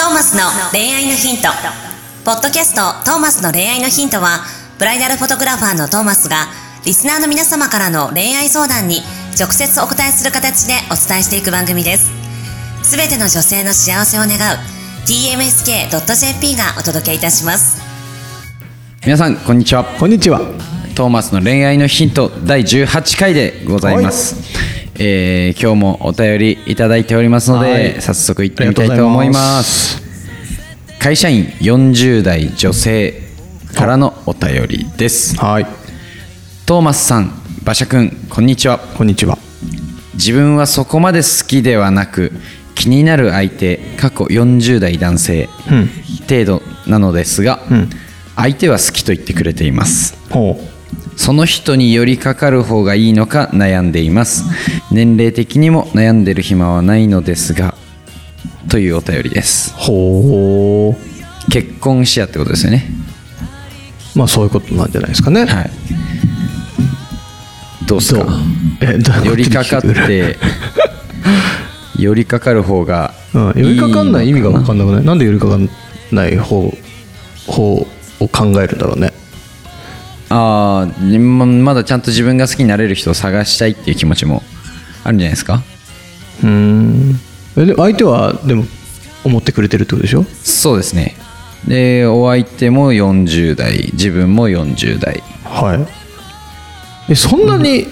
トーマスの恋愛のヒント。ポッドキャストトーマスの恋愛のヒントは、ブライダルフォトグラファーのトーマスが、リスナーの皆様からの恋愛相談に直接お答えする形でお伝えしていく番組です。すべての女性の幸せを願う tmsk.jp がお届けいたします。皆さんこんにちはこんにちは。トーマスの恋愛のヒント第18回でございます、えー今日もお便りいただいておりますので、はい早速行ってみたいと思います会社員40代女性からのお便りですはい。トーマスさん馬車くんこんにちはこんにちは。自分はそこまで好きではなく気になる相手過去40代男性うん。程度なのですが、うん。相手は好きと言ってくれていますほその人に寄りかかる方がいいのか悩んでいます年齢的にも悩んでる暇はないのですがというお便りですう。ほう。結婚しやってことですよねまあそういうことなんじゃないですかね。はいどうっすか？え、どう？寄りかかっ。て寄りかかる方がうん。寄りかかんない意味が分かんんなくない？なんで寄りかかんない方、方を考えるんだろうね。ああままだちゃんと自分が好きになれる人を探したいっていう気持ちもあるんじゃないですか？うーん。え、で相手は、でも、思ってくれてるってことでしょ？そうですね。でお相手も40代自分も40代。はい。え、そんなに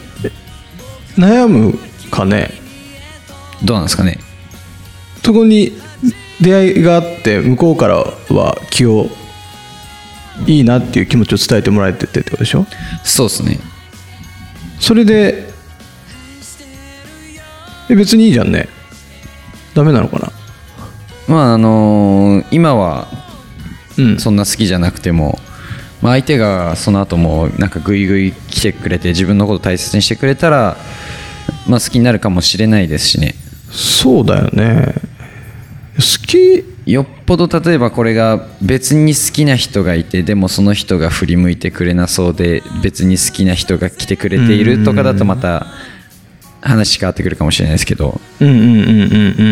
悩むかね？どうなんですかね？そこに出会いがあって向こうからは気をいいなっていう気持ちを伝えてもらえててってことでしょ？そうですね。それでえ別にいいじゃんね。ダメなのかな？まああのー今はうん。そんな好きじゃなくても、まあ、相手がその後もなんかグイグイ来てくれて自分のこと大切にしてくれたら、まあ、好きになるかもしれないですしね。そうだよね。好きよっぽど例えばこれが別に好きな人がいてでもその人が振り向いてくれなそうで別に好きな人が来てくれているとかだとまた話変わってくるかもしれないですけどうんうんうんう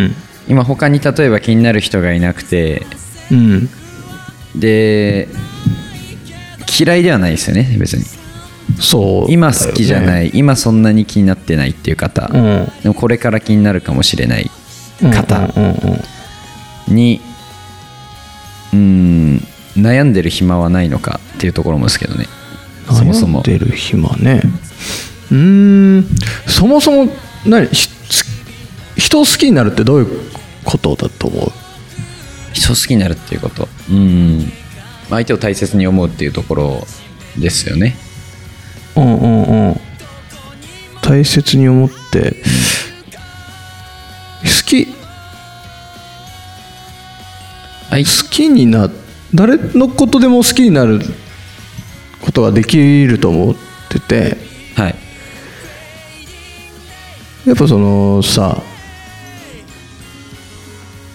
ん今他に例えば気になる人がいなくてうん。うんで嫌いではないですよね別に。そう、今好きじゃないい、今そんなに気になってないっていう方、うん。でもこれから気になるかもしれない方。うんうんうんにうん悩んでる暇はないのかっていうところもですけどね。そもそも。悩んでる暇ね。うーん。そもそも何ひ人を好きになるってどういうことだと思う？人好きになるっていうこと。うん。相手を大切に思うっていうところですよね。うんうんうん。大切に思って好きはい。好きにな誰のことでも好きになることができると思ってて。はい。やっぱそのさ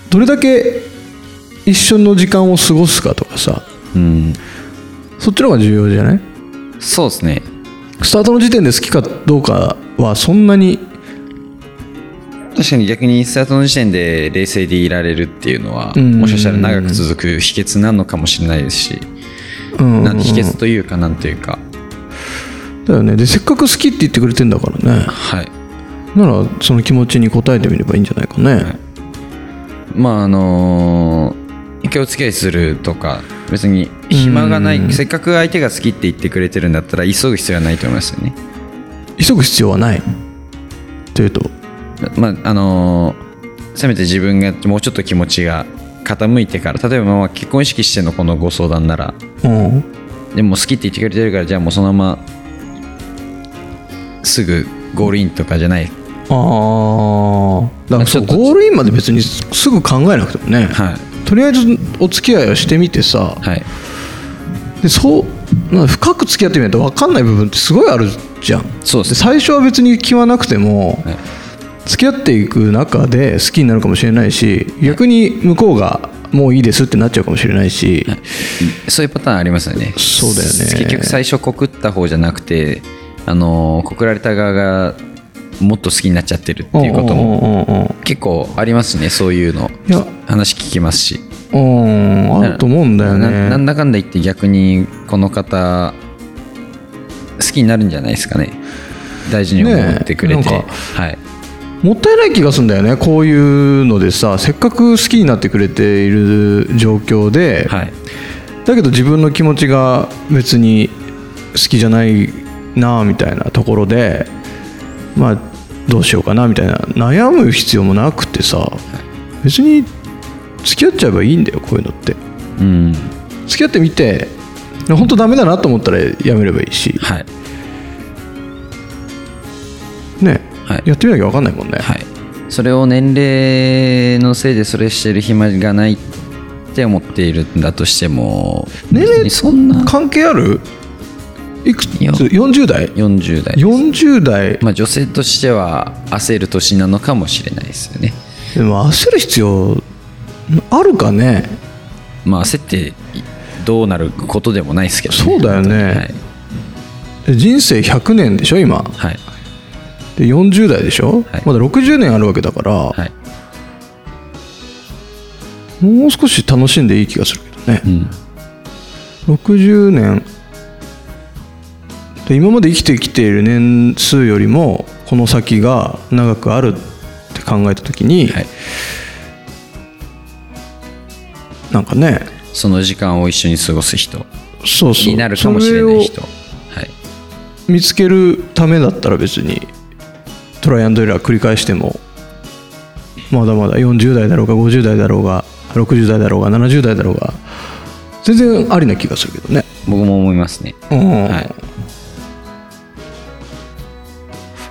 どれだけ一緒の時間を過ごすかとかさうん。そっちの方が重要じゃない？そうですね。スタートの時点で好きかどうかはそんなに確かに逆にスタートの時点で冷静でいられるっていうのはうん。もしかしたら長く続く秘訣なのかもしれないですしうん。なん秘訣というかなんというか。だよね。でせっかく好きって言ってくれてんだからね。はい。ならその気持ちに応えてみればいいんじゃないかね、まああの一回お付き合いするとか別に暇がなうん。いせっかく相手が好きって言ってくれてるんだったら急ぐ必要はないと思いますよね。急ぐ必要はないまああのせめて自分がもうちょっと気持ちが傾いてから例えばまあ結婚意識してのこのご相談ならうん。でも好きって言ってくれてるからじゃあもうそのまますぐゴールインとかじゃない。ああだからそうゴールインまで別にすぐ考えなくてもね、はい。とりあえずお付き合いをしてみてさはい。でそうな深く付き合ってみないと分かんない部分ってすごいあるじゃん。そうです最初は別に気はなくても、はい付き合っていく中で好きになるかもしれないし逆に向こうがもういいですってなっちゃうかもしれないし、そういうパターンありますよね。そうだよね。結局最初告った方じゃなくてあの告られた側がもっと好きになっちゃってるっていうことも結構ありますねそういうの。話聞きますし。うんあると思うんだよななんねだかんだ言って逆にこの方好きになるんじゃないですかね。大事に思ってくれて、ねはいもったいない気がするんだよね。こういうのでさせっかく好きになってくれている状況で、はい。だけど自分の気持ちが別に好きじゃないなみたいなところでまあどうしようかなみたいな。悩む必要もなくてさ別に付き合っちゃえばいいんだよこういうのって。うん。付き合ってみて本当ダメだなと思ったらやめればいいし。はいはい。やってみなきゃ分かんないもんね、はい。それを年齢のせいでそれしてる暇がないって思っているんだとしても年齢そんな関係ある？いくつ？いや。40代？40代40代。まあ女性としては焦る年なのかもしれないですよね。でも焦る必要あるかね？まあ焦ってどうなることでもないですけど、ね、そうだよね。はい、人生100年でしょ今？はいで40代でしょ、はい。まだ60年あるわけだから、はい。もう少し楽しんでいい気がするけどね。うん。60年。で今まで生きてきている年数よりもこの先が長くあるって考えた時に、はい。なんかね。その時間を一緒に過ごす人。そうそう。になるかもしれない人。そはい。見つけるためだったら別にトライアンドエラー繰り返してもまだまだ40代だろうが50代だろうが60代だろうが70代だろうが全然ありな気がするけどね、僕も思いますね。うん。はい。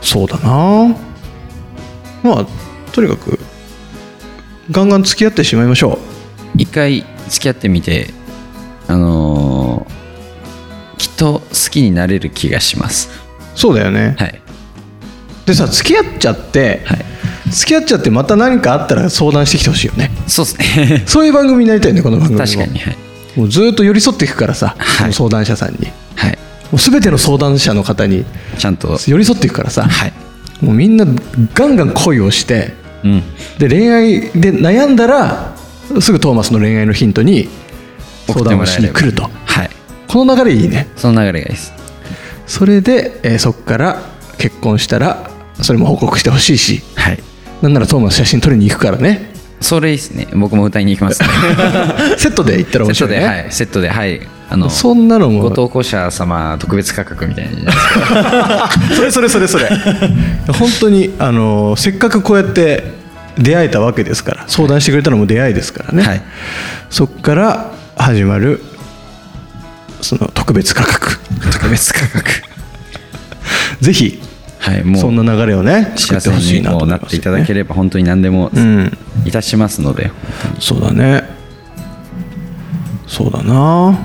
そうだな。まあとにかくガンガン付き合ってしまいましょ一回付き合ってみてあのーきっと好きになれる気がします。うそうだよね、はいでさ付き合っちゃって、はい。付き合っちゃってまた何かあったら相談してきてほしいよね。そうですね。そういう番組になりたいねこの番組も。確かにはい。もうずっと寄り添っていくからさ、はい。相談者さんに。はい。もう全ての相談者の方にちゃんと。寄り添っていくからさ、はい。もうみんなガンガン恋をしてうん。で恋愛で悩んだらすぐトーマスの恋愛のヒントに相談をしに来ると。はい。この流れいいね。その流れがいいです。それで、えーそこから結婚したらそれも報告してほしいしはい。なんならトーマス写真撮りに行くからね。それいいですね。僕も歌いに行きますね。セットで行ったら面セットで、白いねはい、セットで、はい、あの、そんなのも。ご投稿者様特別価格みたいな。それそれそれそれ。本当にあのせっかくこうやって出会えたわけですから相談してくれたのも出会いですからね、はい。そこから始まるその特別価格。特別価格。ぜひはい、もう、そんな流れをね作ってほしいなっなと思いますていただければ、本当に何でもうんいたしますので、そうだね。そうだな。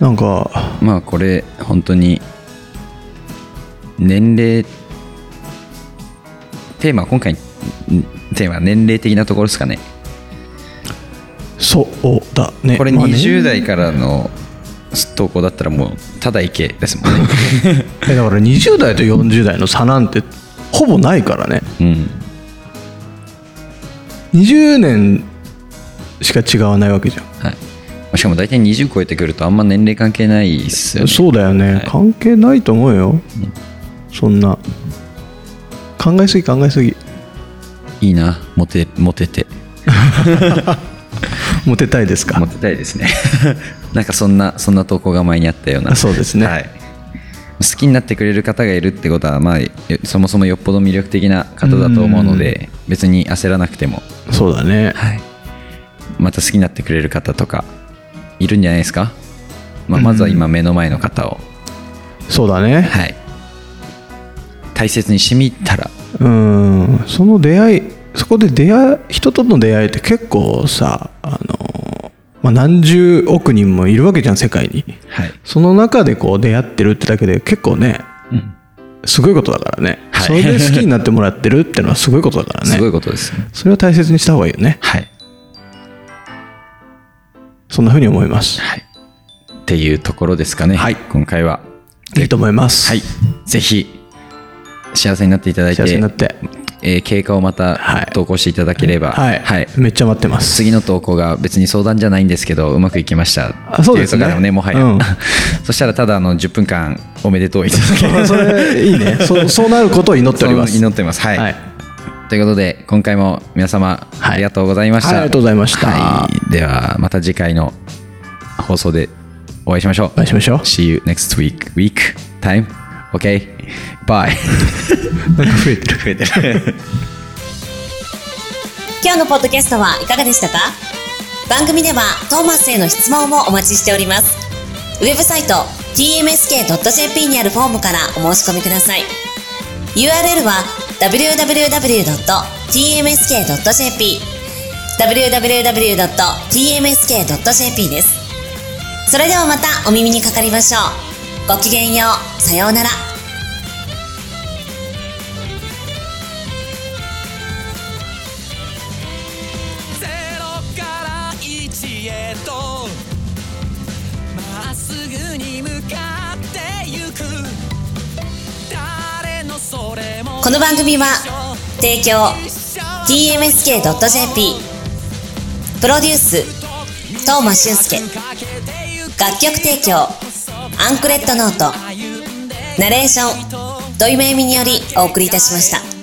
なんかまあ、これ、本当に、年齢、テーマ、今回、んテーマ、年齢的なところですかね。そうだね。これ、まあね。20代からの投稿だったら、もう、ただいけですもんね。えだから20代と40代の差なんてほぼないからねうん。20年しか違わないわけじゃんはい。しかも大体20超えてくるとあんま年齢関係ないっすよね。そうだよね、はい関係ないと思うよ、そんな考えすぎ考えすぎいいな、モテ、モテて。モテたいですか？モテたいですね。なんかそんな、そんな投稿が前にあったような。あそうですねはい。好きになってくれる方がいるってことは、まあ、よそもそもよっぽど魅力的な方だと思うので、別に焦らなくても、そうだねはい。また好きになってくれる方とか、いるんじゃないですか？まあ、まずは今目の前の方を、そうだねはい。大切にしてみたら、うんその出会いそこで出会い人との出会いって結構さまあ、何十億人もいるわけじゃん世界にはい。その中でこう出会ってるってだけで結構ねうん。すごいことだからね、はいそれで好きになってもらってるってのはすごいことだからね すごいことです。それは大切にした方がいいよねはい。そんなふうに思いますはい。っていうところですかね。はい今回は。いいと思いますはい。ぜひ、幸せになっていただいて、幸せになってえー経過をまはいた投稿していただければ、はい、めっちゃ待ってます。次の投稿が別に相談じゃないんですけどうまくいきました。あそうですね。ねもはや、うん。そしたらただあの10分間おめでとういただけ。ればそれいいね。そうそうなることを祈っております。祈ってます。はい、はい。ということで今回も皆様はい。ありがとうございました、はいありがとうございました。はい。ではまた次回の放送でお会いしましょう。お会いしましょう。See you next week. Week. Time OK bye なんか増えてる増えてる 今日のポッドキャストはいかがでしたか？番組ではトーマスへの質問もお待ちしております。ウェブサイト tmsk.jp にあるフォームからお申し込みください。URL は www.tmsk.jp www.tmsk.jp です。それではまたお耳にかかりましょう。ごきげんよう。さようなら。ゼロから一へとまっすぐに向かってゆく誰のそれもこの番組は提供 tmsk.jp プロデュース東間俊介楽曲提供アンクレットノート。ナレーション土井めいみによりお送りいたしました。